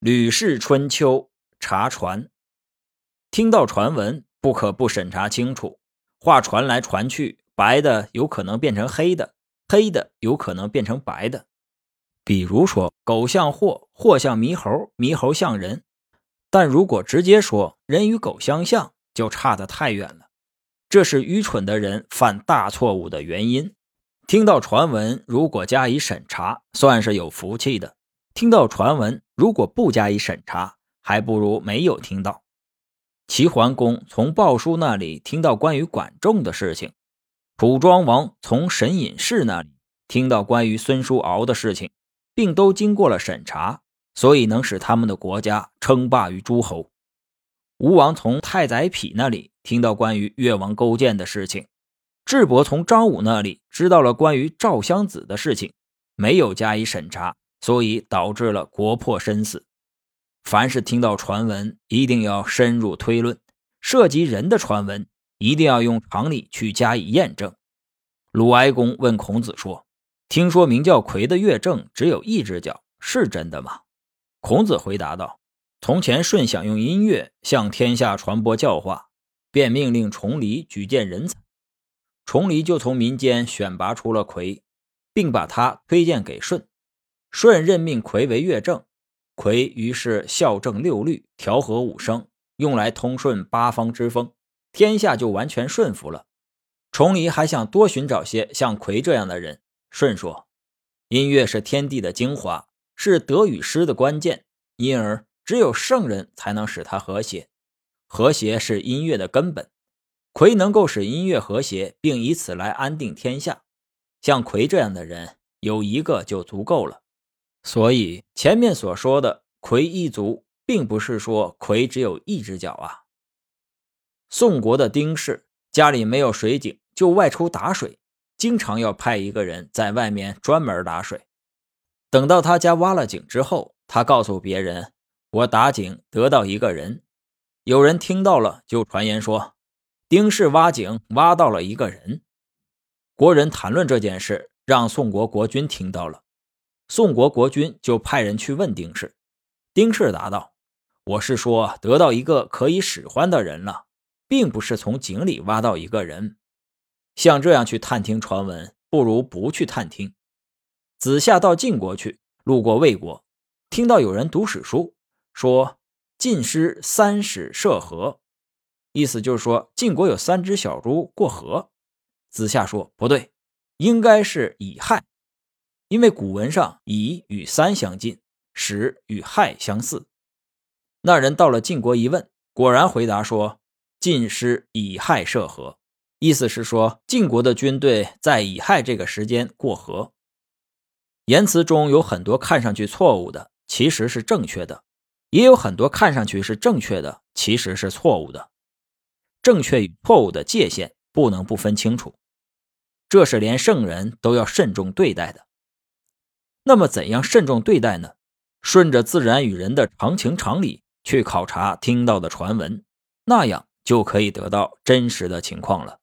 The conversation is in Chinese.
吕氏春秋查传，听到传闻不可不审查清楚。话传来传去，白的有可能变成黑的，黑的有可能变成白的。比如说，狗像货，货像猕猴，猕猴像人。但如果直接说人与狗相像，就差得太远了。这是愚蠢的人犯大错误的原因。听到传闻，如果加以审查，算是有福气的。听到传闻，如果不加以审查，还不如没有听到。齐桓公从鲍叔那里听到关于管仲的事情，楚庄王从沈隐士那里听到关于孙叔敖的事情，并都经过了审查，所以能使他们的国家称霸于诸侯。吴王从太宰匹那里听到关于越王勾践的事情，智伯从张武那里知道了关于赵襄子的事情，没有加以审查。所以导致了国破身死。凡是听到传闻，一定要深入推论；涉及人的传闻，一定要用常理去加以验证。鲁哀公问孔子说：“听说名叫魁的乐正只有一只脚，是真的吗？”孔子回答道：“从前舜想用音乐向天下传播教化，便命令崇黎举荐人才，崇黎就从民间选拔出了魁，并把他推荐给舜。”舜任命魁为乐正，魁于是校正六律，调和五声，用来通顺八方之风，天下就完全顺服了。崇黎还想多寻找些像魁这样的人。舜说：“音乐是天地的精华，是德与失的关键，因而只有圣人才能使它和谐。和谐是音乐的根本，魁能够使音乐和谐，并以此来安定天下。像魁这样的人有一个就足够了。”所以前面所说的“魁一族”，并不是说魁只有一只脚啊。宋国的丁氏家里没有水井，就外出打水，经常要派一个人在外面专门打水。等到他家挖了井之后，他告诉别人：“我打井得到一个人。”有人听到了，就传言说：“丁氏挖井挖到了一个人。”国人谈论这件事，让宋国国君听到了。宋国国君就派人去问丁氏，丁氏答道：“我是说得到一个可以使唤的人了，并不是从井里挖到一个人。像这样去探听传闻，不如不去探听。”子夏到晋国去，路过魏国，听到有人读史书，说晋师三使涉河，意思就是说晋国有三只小猪过河。子夏说：“不对，应该是乙亥。”因为古文上乙与三相近，始与亥相似。那人到了晋国一问，果然回答说：“晋师乙亥涉河。”意思是说晋国的军队在乙亥这个时间过河。言辞中有很多看上去错误的，其实是正确的；也有很多看上去是正确的，其实是错误的。正确与错误的界限不能不分清楚，这是连圣人都要慎重对待的。那么，怎样慎重对待呢？顺着自然与人的常情常理去考察听到的传闻，那样就可以得到真实的情况了。